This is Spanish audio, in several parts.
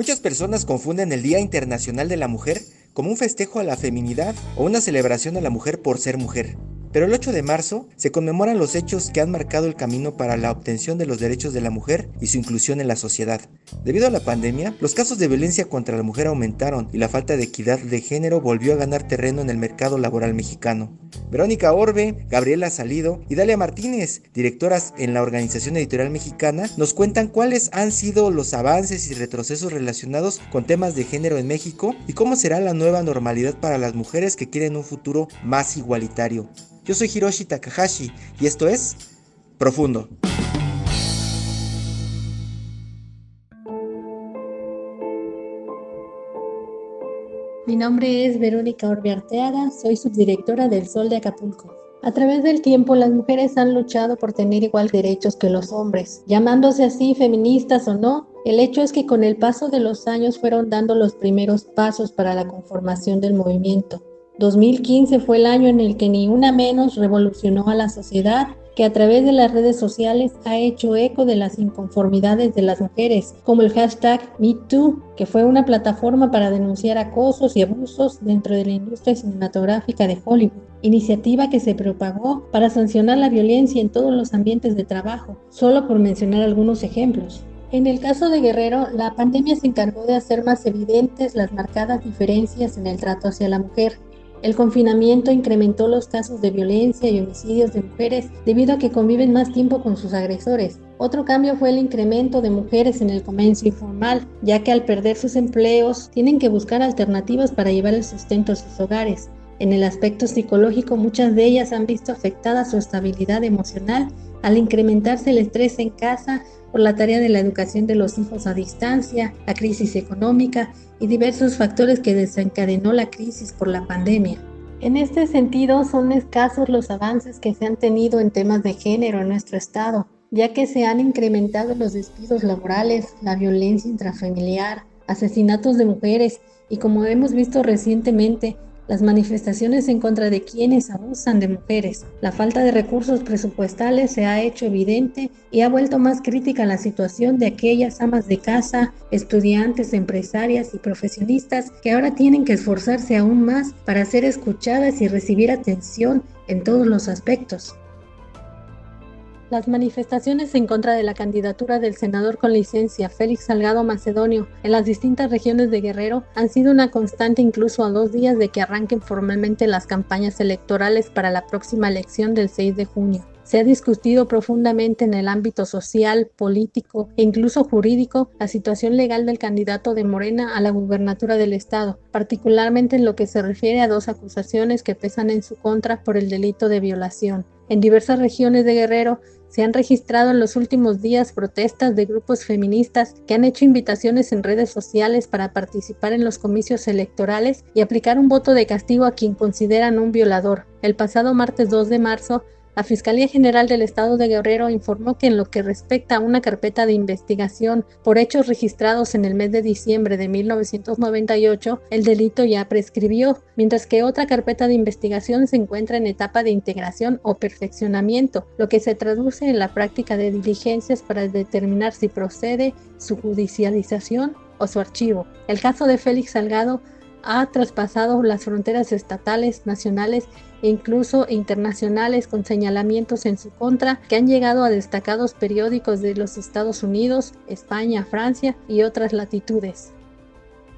Muchas personas confunden el Día Internacional de la Mujer como un festejo a la feminidad o una celebración a la mujer por ser mujer. Pero el 8 de marzo se conmemoran los hechos que han marcado el camino para la obtención de los derechos de la mujer y su inclusión en la sociedad. Debido a la pandemia, los casos de violencia contra la mujer aumentaron y la falta de equidad de género volvió a ganar terreno en el mercado laboral mexicano. Verónica Orbe, Gabriela Salido y Dalia Martínez, directoras en la Organización Editorial Mexicana, nos cuentan cuáles han sido los avances y retrocesos relacionados con temas de género en México y cómo será la nueva normalidad para las mujeres que quieren un futuro más igualitario. Yo soy Hiroshi Takahashi y esto es Profundo. Mi nombre es Verónica Orbearteaga, soy subdirectora del Sol de Acapulco. A través del tiempo, las mujeres han luchado por tener igual derechos que los hombres. Llamándose así feministas o no, el hecho es que con el paso de los años fueron dando los primeros pasos para la conformación del movimiento. 2015 fue el año en el que ni una menos revolucionó a la sociedad que a través de las redes sociales ha hecho eco de las inconformidades de las mujeres, como el hashtag MeToo, que fue una plataforma para denunciar acosos y abusos dentro de la industria cinematográfica de Hollywood, iniciativa que se propagó para sancionar la violencia en todos los ambientes de trabajo, solo por mencionar algunos ejemplos. En el caso de Guerrero, la pandemia se encargó de hacer más evidentes las marcadas diferencias en el trato hacia la mujer, el confinamiento incrementó los casos de violencia y homicidios de mujeres debido a que conviven más tiempo con sus agresores. Otro cambio fue el incremento de mujeres en el comercio informal, ya que al perder sus empleos tienen que buscar alternativas para llevar el sustento a sus hogares. En el aspecto psicológico, muchas de ellas han visto afectada su estabilidad emocional al incrementarse el estrés en casa por la tarea de la educación de los hijos a distancia, la crisis económica y diversos factores que desencadenó la crisis por la pandemia. En este sentido, son escasos los avances que se han tenido en temas de género en nuestro estado, ya que se han incrementado los despidos laborales, la violencia intrafamiliar, asesinatos de mujeres y como hemos visto recientemente, las manifestaciones en contra de quienes abusan de mujeres. La falta de recursos presupuestales se ha hecho evidente y ha vuelto más crítica la situación de aquellas amas de casa, estudiantes, empresarias y profesionistas que ahora tienen que esforzarse aún más para ser escuchadas y recibir atención en todos los aspectos. Las manifestaciones en contra de la candidatura del senador con licencia Félix Salgado Macedonio en las distintas regiones de Guerrero han sido una constante incluso a dos días de que arranquen formalmente las campañas electorales para la próxima elección del 6 de junio. Se ha discutido profundamente en el ámbito social, político e incluso jurídico la situación legal del candidato de Morena a la gubernatura del estado, particularmente en lo que se refiere a dos acusaciones que pesan en su contra por el delito de violación. En diversas regiones de Guerrero se han registrado en los últimos días protestas de grupos feministas que han hecho invitaciones en redes sociales para participar en los comicios electorales y aplicar un voto de castigo a quien consideran un violador. El pasado martes 2 de marzo, la Fiscalía General del Estado de Guerrero informó que en lo que respecta a una carpeta de investigación por hechos registrados en el mes de diciembre de 1998, el delito ya prescribió, mientras que otra carpeta de investigación se encuentra en etapa de integración o perfeccionamiento, lo que se traduce en la práctica de diligencias para determinar si procede su judicialización o su archivo. El caso de Félix Salgado ha traspasado las fronteras estatales, nacionales incluso internacionales con señalamientos en su contra que han llegado a destacados periódicos de los Estados Unidos, España, Francia y otras latitudes.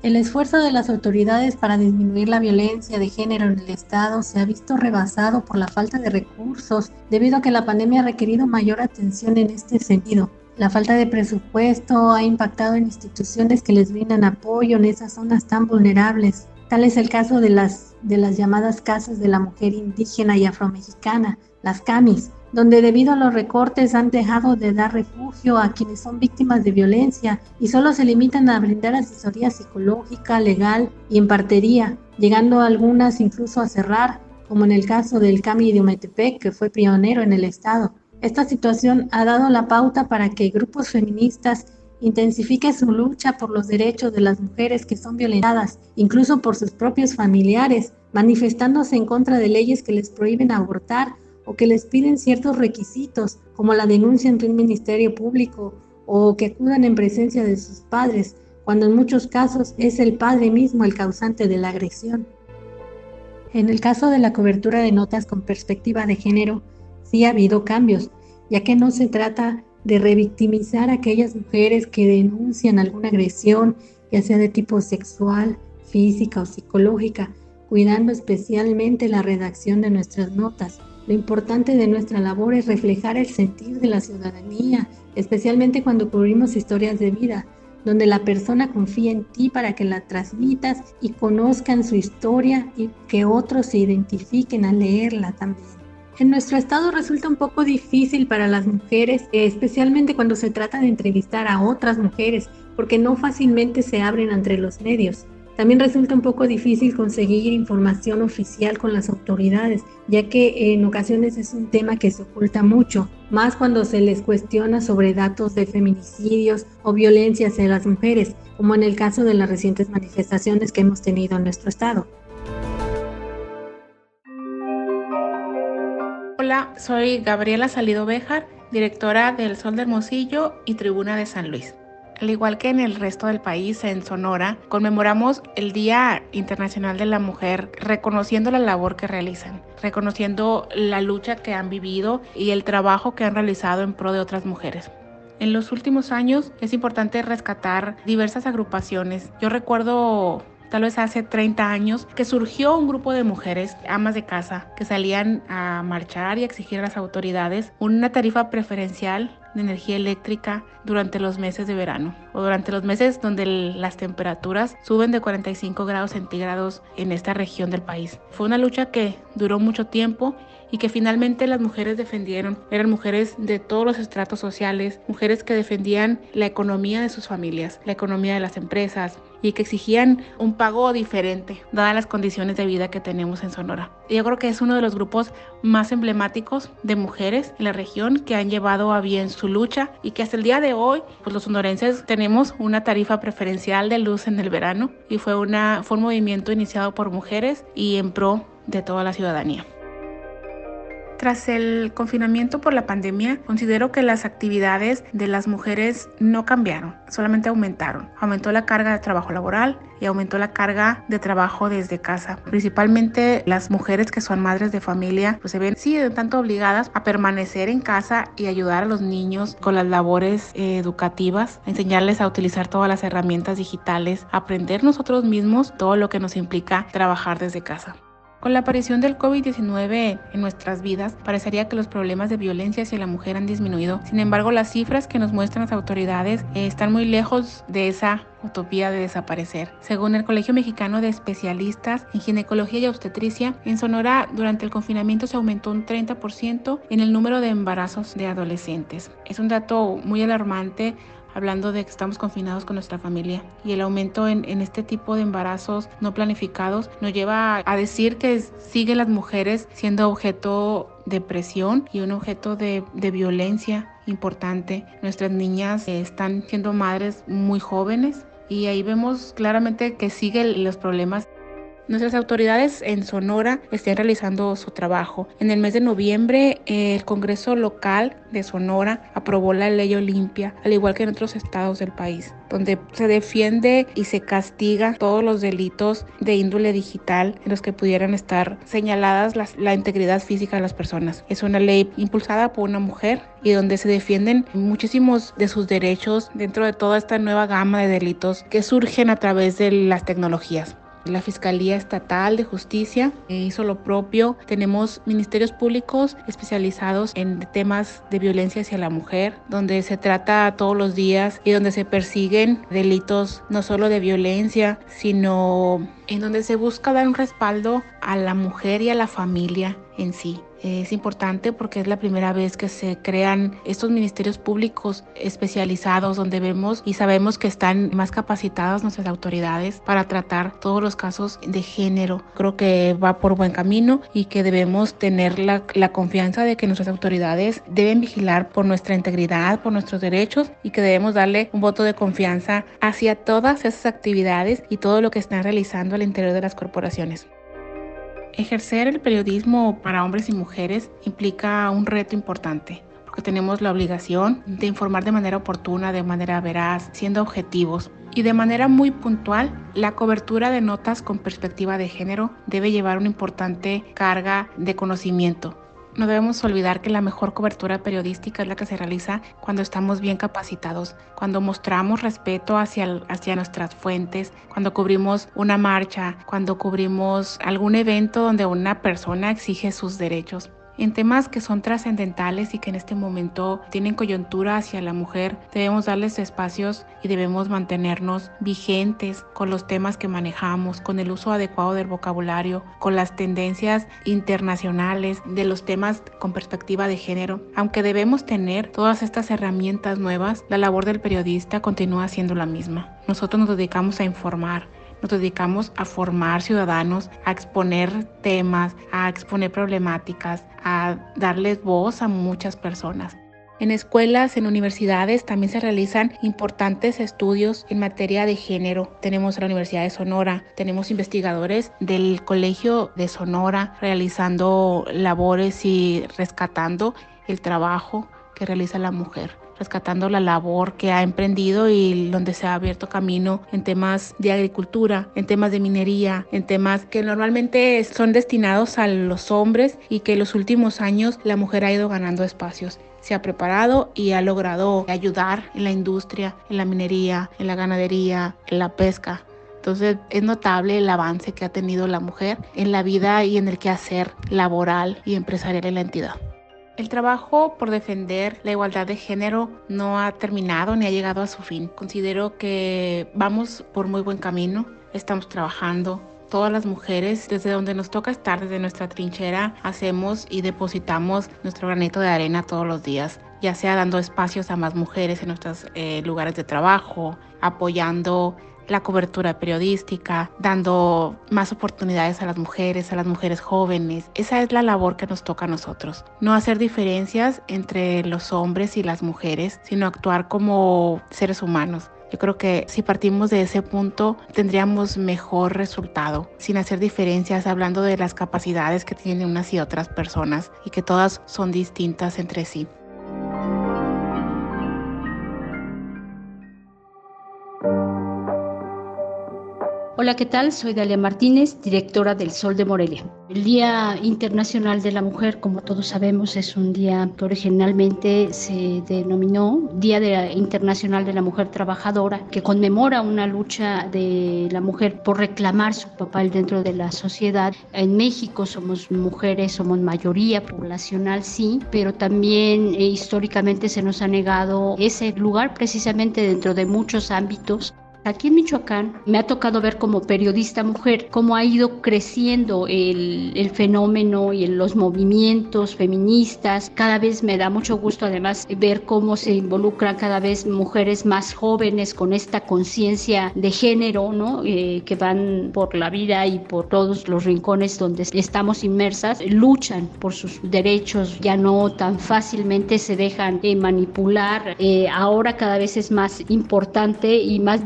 El esfuerzo de las autoridades para disminuir la violencia de género en el Estado se ha visto rebasado por la falta de recursos debido a que la pandemia ha requerido mayor atención en este sentido. La falta de presupuesto ha impactado en instituciones que les brindan apoyo en esas zonas tan vulnerables. Tal es el caso de las, de las llamadas casas de la mujer indígena y afromexicana, las CAMIS, donde debido a los recortes han dejado de dar refugio a quienes son víctimas de violencia y solo se limitan a brindar asesoría psicológica, legal y en partería, llegando algunas incluso a cerrar, como en el caso del CAMI de Umetepec, que fue pionero en el estado. Esta situación ha dado la pauta para que grupos feministas intensifiquen su lucha por los derechos de las mujeres que son violentadas, incluso por sus propios familiares, manifestándose en contra de leyes que les prohíben abortar o que les piden ciertos requisitos, como la denuncia ante un ministerio público o que acudan en presencia de sus padres, cuando en muchos casos es el padre mismo el causante de la agresión. En el caso de la cobertura de notas con perspectiva de género, sí ha habido cambios, ya que no se trata de revictimizar a aquellas mujeres que denuncian alguna agresión, ya sea de tipo sexual, física o psicológica, cuidando especialmente la redacción de nuestras notas, lo importante de nuestra labor es reflejar el sentir de la ciudadanía, especialmente cuando cubrimos historias de vida, donde la persona confía en ti para que la transmitas y conozcan su historia y que otros se identifiquen al leerla también. En nuestro estado resulta un poco difícil para las mujeres, especialmente cuando se trata de entrevistar a otras mujeres, porque no fácilmente se abren entre los medios. También resulta un poco difícil conseguir información oficial con las autoridades, ya que en ocasiones es un tema que se oculta mucho, más cuando se les cuestiona sobre datos de feminicidios o violencia hacia las mujeres, como en el caso de las recientes manifestaciones que hemos tenido en nuestro estado. Hola, soy Gabriela Salido Béjar, directora del Sol de Hermosillo y Tribuna de San Luis. Al igual que en el resto del país, en Sonora, conmemoramos el Día Internacional de la Mujer, reconociendo la labor que realizan, reconociendo la lucha que han vivido y el trabajo que han realizado en pro de otras mujeres. En los últimos años es importante rescatar diversas agrupaciones. Yo recuerdo tal vez hace 30 años, que surgió un grupo de mujeres, amas de casa, que salían a marchar y exigir a las autoridades una tarifa preferencial de energía eléctrica durante los meses de verano o durante los meses donde las temperaturas suben de 45 grados centígrados en esta región del país. Fue una lucha que duró mucho tiempo y que finalmente las mujeres defendieron. Eran mujeres de todos los estratos sociales, mujeres que defendían la economía de sus familias, la economía de las empresas y que exigían un pago diferente, dadas las condiciones de vida que tenemos en Sonora. Yo creo que es uno de los grupos más emblemáticos de mujeres en la región que han llevado a bien su lucha y que hasta el día de hoy, pues los sonorenses tenemos una tarifa preferencial de luz en el verano y fue, una, fue un movimiento iniciado por mujeres y en pro de toda la ciudadanía. Tras el confinamiento por la pandemia, considero que las actividades de las mujeres no cambiaron, solamente aumentaron. Aumentó la carga de trabajo laboral y aumentó la carga de trabajo desde casa. Principalmente las mujeres que son madres de familia, pues se ven sí tanto obligadas a permanecer en casa y ayudar a los niños con las labores eh, educativas, a enseñarles a utilizar todas las herramientas digitales, aprender nosotros mismos todo lo que nos implica trabajar desde casa. Con la aparición del COVID-19 en nuestras vidas, parecería que los problemas de violencia hacia la mujer han disminuido. Sin embargo, las cifras que nos muestran las autoridades eh, están muy lejos de esa utopía de desaparecer. Según el Colegio Mexicano de Especialistas en Ginecología y Obstetricia, en Sonora durante el confinamiento se aumentó un 30% en el número de embarazos de adolescentes. Es un dato muy alarmante hablando de que estamos confinados con nuestra familia y el aumento en, este tipo de embarazos no planificados nos lleva a decir que siguen las mujeres siendo objeto de presión y un objeto de, de violencia importante. Nuestras niñas están siendo madres muy jóvenes y ahí vemos claramente que siguen los problemas Nuestras autoridades en Sonora están realizando su trabajo. En el mes de noviembre, el Congreso local de Sonora aprobó la ley Olimpia, al igual que en otros estados del país, donde se defiende y se castiga todos los delitos de índole digital en los que pudieran estar señaladas la integridad física de las personas. Es una ley impulsada por una mujer y donde se defienden muchísimos de sus derechos dentro de toda esta nueva gama de delitos que surgen a través de las tecnologías. La Fiscalía Estatal de Justicia hizo lo propio. Tenemos ministerios públicos especializados en temas de violencia hacia la mujer, donde se trata todos los días y donde se persiguen delitos no solo de violencia, sino en donde se busca dar un respaldo a la mujer y a la familia en sí. Es importante porque es la primera vez que se crean estos ministerios públicos especializados donde vemos y sabemos que están más capacitadas nuestras autoridades para tratar todos los casos de género. Creo que va por buen camino y que debemos tener la, confianza de que nuestras autoridades deben vigilar por nuestra integridad, por nuestros derechos y que debemos darle un voto de confianza hacia todas esas actividades y todo lo que están realizando al interior de las corporaciones. Ejercer el periodismo para hombres y mujeres implica un reto importante porque tenemos la obligación de informar de manera oportuna, de manera veraz, siendo objetivos. Y de manera muy puntual, la cobertura de notas con perspectiva de género debe llevar una importante carga de conocimiento, no debemos olvidar que la mejor cobertura periodística es la que se realiza cuando estamos bien capacitados, cuando mostramos respeto hacia, hacia nuestras fuentes, cuando cubrimos una marcha, cuando cubrimos algún evento donde una persona exige sus derechos. En temas que son trascendentales y que en este momento tienen coyuntura hacia la mujer, debemos darles espacios y debemos mantenernos vigentes con los temas que manejamos, con el uso adecuado del vocabulario, con las tendencias internacionales de los temas con perspectiva de género. Aunque debemos tener todas estas herramientas nuevas, la labor del periodista continúa siendo la misma. Nosotros nos dedicamos a informar, nos dedicamos a formar ciudadanos, a exponer temas, a exponer problemáticas, a darles voz a muchas personas. En escuelas, en universidades también se realizan importantes estudios en materia de género. Tenemos la Universidad de Sonora, tenemos investigadores del Colegio de Sonora realizando labores y rescatando el trabajo que realiza la mujer rescatando la labor que ha emprendido y donde se ha abierto camino en temas de agricultura, en temas de minería, en temas que normalmente son destinados a los hombres y que en los últimos años la mujer ha ido ganando espacios se ha preparado y ha logrado ayudar en la industria, en la minería, en la ganadería, en la pesca. Entonces es notable el avance que ha tenido la mujer en la vida y en el quehacer laboral y empresarial en la entidad. El trabajo por defender la igualdad de género no ha terminado ni ha llegado a su fin. Considero que vamos por muy buen camino, estamos trabajando. Todas las mujeres, desde donde nos toca estar, desde nuestra trinchera, hacemos y depositamos nuestro granito de arena todos los días, ya sea dando espacios a más mujeres en nuestros eh, lugares de trabajo, apoyando la cobertura periodística, dando más oportunidades a las mujeres, a las mujeres jóvenes. Esa es la labor que nos toca a nosotros. No hacer diferencias entre los hombres y las mujeres, sino actuar como seres humanos. Yo creo que si partimos de ese punto tendríamos mejor resultado, sin hacer diferencias, hablando de las capacidades que tienen unas y otras personas y que todas son distintas entre sí. Hola, ¿qué tal? Soy Dalia Martínez, directora del Sol de Morelia. El Día Internacional de la Mujer, como todos sabemos, es un día que originalmente se denominó Día Internacional de la Mujer Trabajadora, que conmemora una lucha de la mujer por reclamar su papel dentro de la sociedad. En México somos mujeres, somos mayoría poblacional, sí, pero también eh, históricamente se nos ha negado ese lugar precisamente dentro de muchos ámbitos Aquí en Michoacán me ha tocado ver como periodista mujer cómo ha ido creciendo el, fenómeno y los movimientos feministas. Cada vez me da mucho gusto además ver cómo se involucran cada vez mujeres más jóvenes con esta conciencia de género, ¿no? Eh, que van por la vida y por todos los rincones donde estamos inmersas, luchan por sus derechos, ya no tan fácilmente se dejan eh, manipular. Eh, ahora cada vez es más importante y más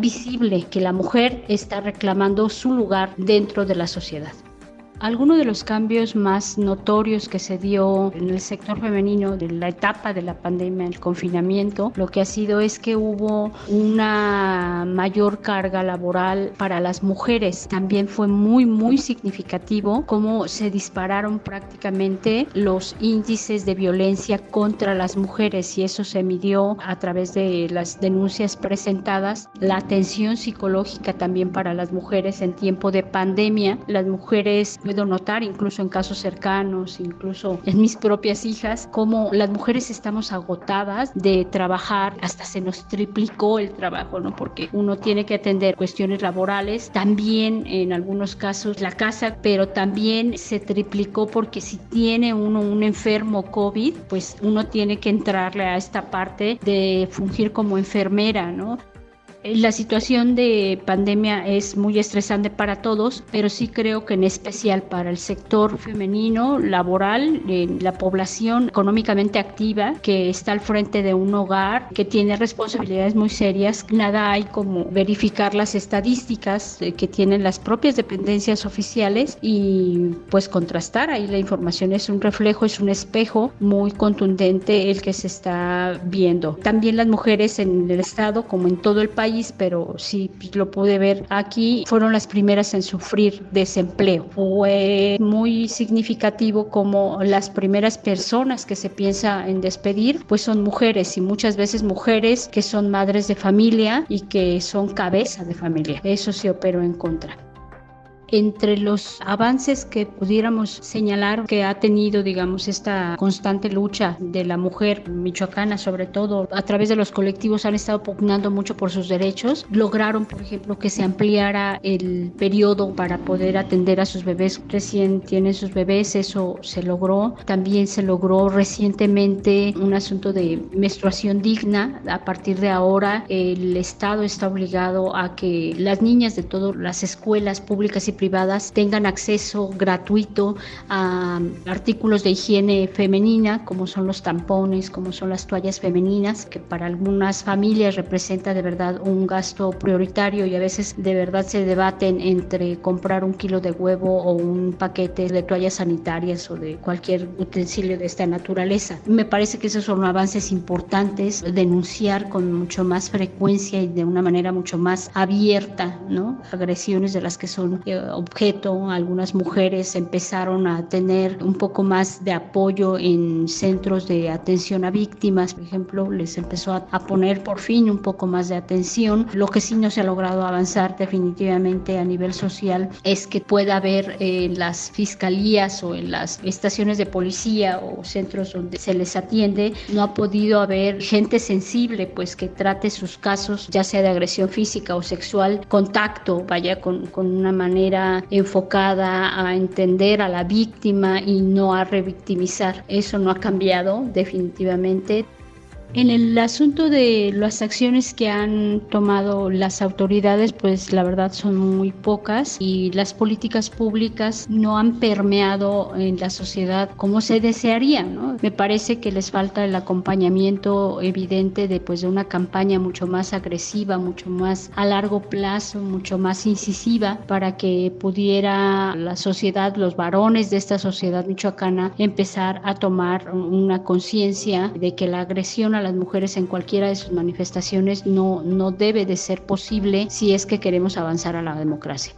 que la mujer está reclamando su lugar dentro de la sociedad. Algunos de los cambios más notorios que se dio en el sector femenino de la etapa de la pandemia, el confinamiento, lo que ha sido es que hubo una mayor carga laboral para las mujeres. También fue muy, muy significativo cómo se dispararon prácticamente los índices de violencia contra las mujeres y eso se midió a través de las denuncias presentadas. La atención psicológica también para las mujeres en tiempo de pandemia. Las mujeres puedo notar incluso en casos cercanos, incluso en mis propias hijas, como las mujeres estamos agotadas de trabajar, hasta se nos triplicó el trabajo, ¿no? Porque uno tiene que atender cuestiones laborales, también en algunos casos la casa, pero también se triplicó porque si tiene uno un enfermo COVID, pues uno tiene que entrarle a esta parte de fungir como enfermera, ¿no? La situación de pandemia es muy estresante para todos, pero sí creo que en especial para el sector femenino, laboral, la población económicamente activa que está al frente de un hogar, que tiene responsabilidades muy serias. Nada hay como verificar las estadísticas que tienen las propias dependencias oficiales y pues contrastar ahí la información. Es un reflejo, es un espejo muy contundente el que se está viendo. También las mujeres en el Estado, como en todo el país, pero sí lo pude ver aquí, fueron las primeras en sufrir desempleo. Fue muy significativo como las primeras personas que se piensa en despedir, pues son mujeres y muchas veces mujeres que son madres de familia y que son cabeza de familia. Eso se operó en contra. Entre los avances que pudiéramos señalar que ha tenido, digamos, esta constante lucha de la mujer michoacana, sobre todo a través de los colectivos, han estado pugnando mucho por sus derechos. Lograron, por ejemplo, que se ampliara el periodo para poder atender a sus bebés. Recién tienen sus bebés, eso se logró. También se logró recientemente un asunto de menstruación digna. A partir de ahora, el Estado está obligado a que las niñas de todas las escuelas públicas y privadas tengan acceso gratuito a artículos de higiene femenina, como son los tampones, como son las toallas femeninas, que para algunas familias representa de verdad un gasto prioritario y a veces de verdad se debaten entre comprar un kilo de huevo o un paquete de toallas sanitarias o de cualquier utensilio de esta naturaleza. Me parece que esos son avances importantes, denunciar con mucho más frecuencia y de una manera mucho más abierta, ¿no? Agresiones de las que son eh, objeto. Algunas mujeres empezaron a tener un poco más de apoyo en centros de atención a víctimas, por ejemplo, les empezó a, poner por fin un poco más de atención. Lo que sí no se ha logrado avanzar definitivamente a nivel social es que pueda haber en las fiscalías o en las estaciones de policía o centros donde se les atiende, no ha podido haber gente sensible pues que trate sus casos, ya sea de agresión física o sexual, contacto, vaya con, con una manera enfocada a entender a la víctima y no a revictimizar. Eso no ha cambiado definitivamente. En el asunto de las acciones que han tomado las autoridades, pues la verdad son muy pocas y las políticas públicas no han permeado en la sociedad como se desearía. Me parece que les falta el acompañamiento evidente de, pues, de una campaña mucho más agresiva, mucho más a largo plazo, mucho más incisiva para que pudiera la sociedad, los varones de esta sociedad michoacana empezar a tomar una conciencia de que la agresión a las mujeres en cualquiera de sus manifestaciones no, no debe de ser posible si es que queremos avanzar a la democracia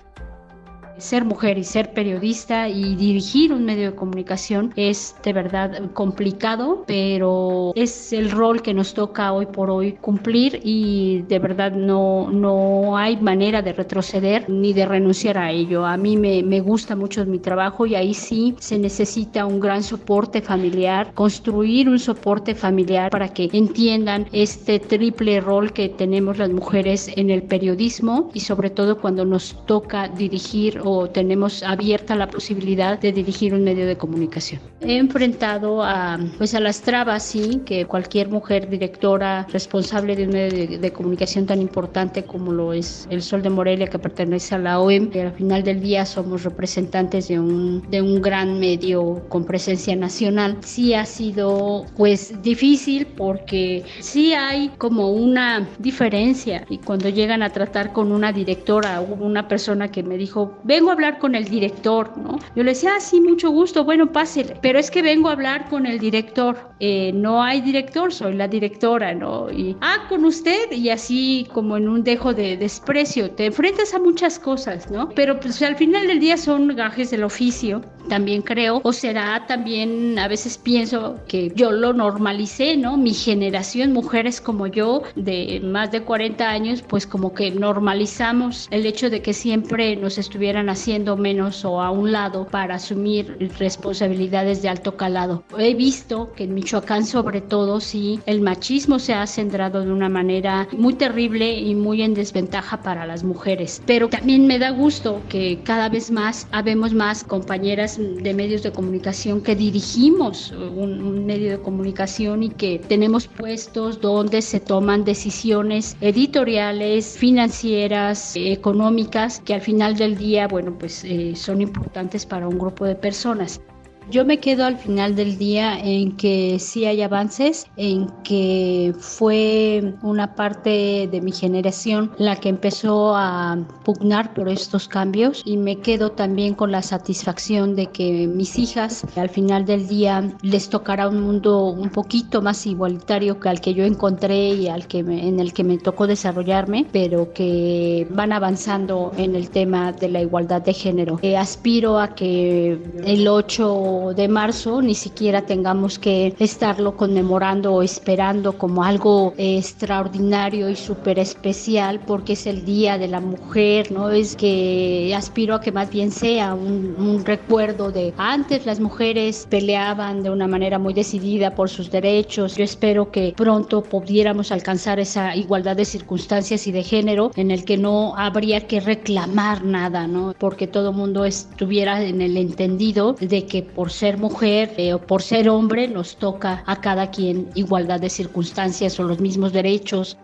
ser mujer y ser periodista y dirigir un medio de comunicación es de verdad complicado, pero es el rol que nos toca hoy por hoy cumplir y de verdad no, no hay manera de retroceder ni de renunciar a ello. A mí me, me gusta mucho mi trabajo y ahí sí se necesita un gran soporte familiar, construir un soporte familiar para que entiendan este triple rol que tenemos las mujeres en el periodismo y sobre todo cuando nos toca dirigir tenemos abierta la posibilidad de dirigir un medio de comunicación. He enfrentado a, pues a las trabas, sí, que cualquier mujer directora responsable de un medio de, comunicación tan importante como lo es El Sol de Morelia, que pertenece a la OEM, que al final del día somos representantes de un, de un gran medio con presencia nacional. Sí ha sido pues difícil porque sí hay como una diferencia y cuando llegan a tratar con una directora o una persona que me dijo, vengo a hablar con el director, ¿no? Yo le decía, ah, sí, mucho gusto, bueno, pásele, pero es que vengo a hablar con el director, eh, no hay director, soy la directora, ¿no? Y, ah, con usted, y así como en un dejo de desprecio, te enfrentas a muchas cosas, ¿no? Pero pues al final del día son gajes del oficio también creo, o será también, a veces pienso que yo lo normalicé, ¿no? Mi generación, mujeres como yo, de más de 40 años, pues como que normalizamos el hecho de que siempre nos estuvieran haciendo menos o a un lado para asumir responsabilidades de alto calado. He visto que en Michoacán sobre todo sí el machismo se ha centrado de una manera muy terrible y muy en desventaja para las mujeres. Pero también me da gusto que cada vez más habemos más compañeras de medios de comunicación que dirigimos un, un medio de comunicación y que tenemos puestos donde se toman decisiones editoriales, financieras, económicas, que al final del día, bueno, pues eh, son importantes para un grupo de personas. Yo me quedo al final del día en que sí hay avances, en que fue una parte de mi generación la que empezó a pugnar por estos cambios y me quedo también con la satisfacción de que mis hijas al final del día les tocará un mundo un poquito más igualitario que al que yo encontré y al que en el que me tocó desarrollarme, pero que van avanzando en el tema de la igualdad de género. Eh, aspiro a que el 8 de marzo ni siquiera tengamos que estarlo conmemorando o esperando como algo extraordinario y súper especial porque es el Día de la Mujer, ¿no? Es que aspiro a que más bien sea un, un recuerdo de antes las mujeres peleaban de una manera muy decidida por sus derechos. Yo espero que pronto pudiéramos alcanzar esa igualdad de circunstancias y de género en el que no habría que reclamar nada, ¿no? Porque todo mundo estuviera en el entendido de que por por ser mujer eh, o por ser hombre nos toca a cada quien igualdad de circunstancias o los mismos derechos.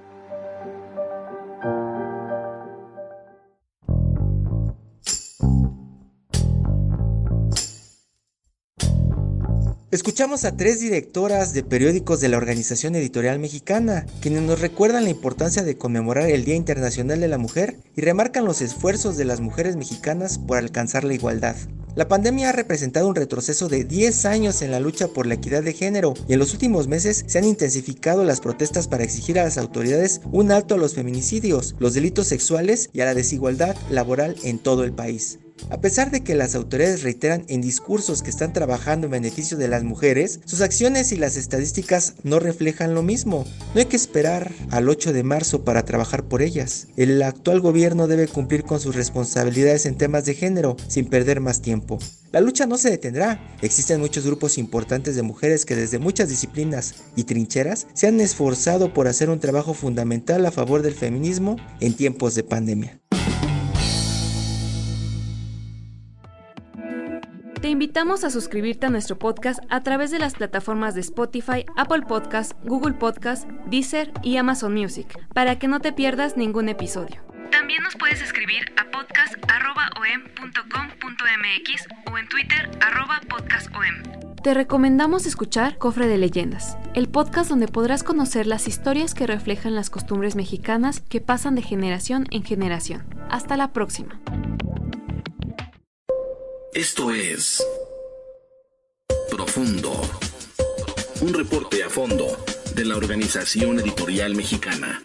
Escuchamos a tres directoras de periódicos de la Organización Editorial Mexicana, quienes nos recuerdan la importancia de conmemorar el Día Internacional de la Mujer y remarcan los esfuerzos de las mujeres mexicanas por alcanzar la igualdad. La pandemia ha representado un retroceso de 10 años en la lucha por la equidad de género y en los últimos meses se han intensificado las protestas para exigir a las autoridades un alto a los feminicidios, los delitos sexuales y a la desigualdad laboral en todo el país. A pesar de que las autoridades reiteran en discursos que están trabajando en beneficio de las mujeres, sus acciones y las estadísticas no reflejan lo mismo. No hay que esperar al 8 de marzo para trabajar por ellas. El actual gobierno debe cumplir con sus responsabilidades en temas de género sin perder más tiempo. La lucha no se detendrá. Existen muchos grupos importantes de mujeres que desde muchas disciplinas y trincheras se han esforzado por hacer un trabajo fundamental a favor del feminismo en tiempos de pandemia. Te invitamos a suscribirte a nuestro podcast a través de las plataformas de Spotify, Apple Podcast, Google Podcast, Deezer y Amazon Music, para que no te pierdas ningún episodio. También nos puedes escribir a podcast.om.com.mx o en Twitter podcastom. Te recomendamos escuchar Cofre de Leyendas, el podcast donde podrás conocer las historias que reflejan las costumbres mexicanas que pasan de generación en generación. Hasta la próxima. Esto es Profundo, un reporte a fondo de la Organización Editorial Mexicana.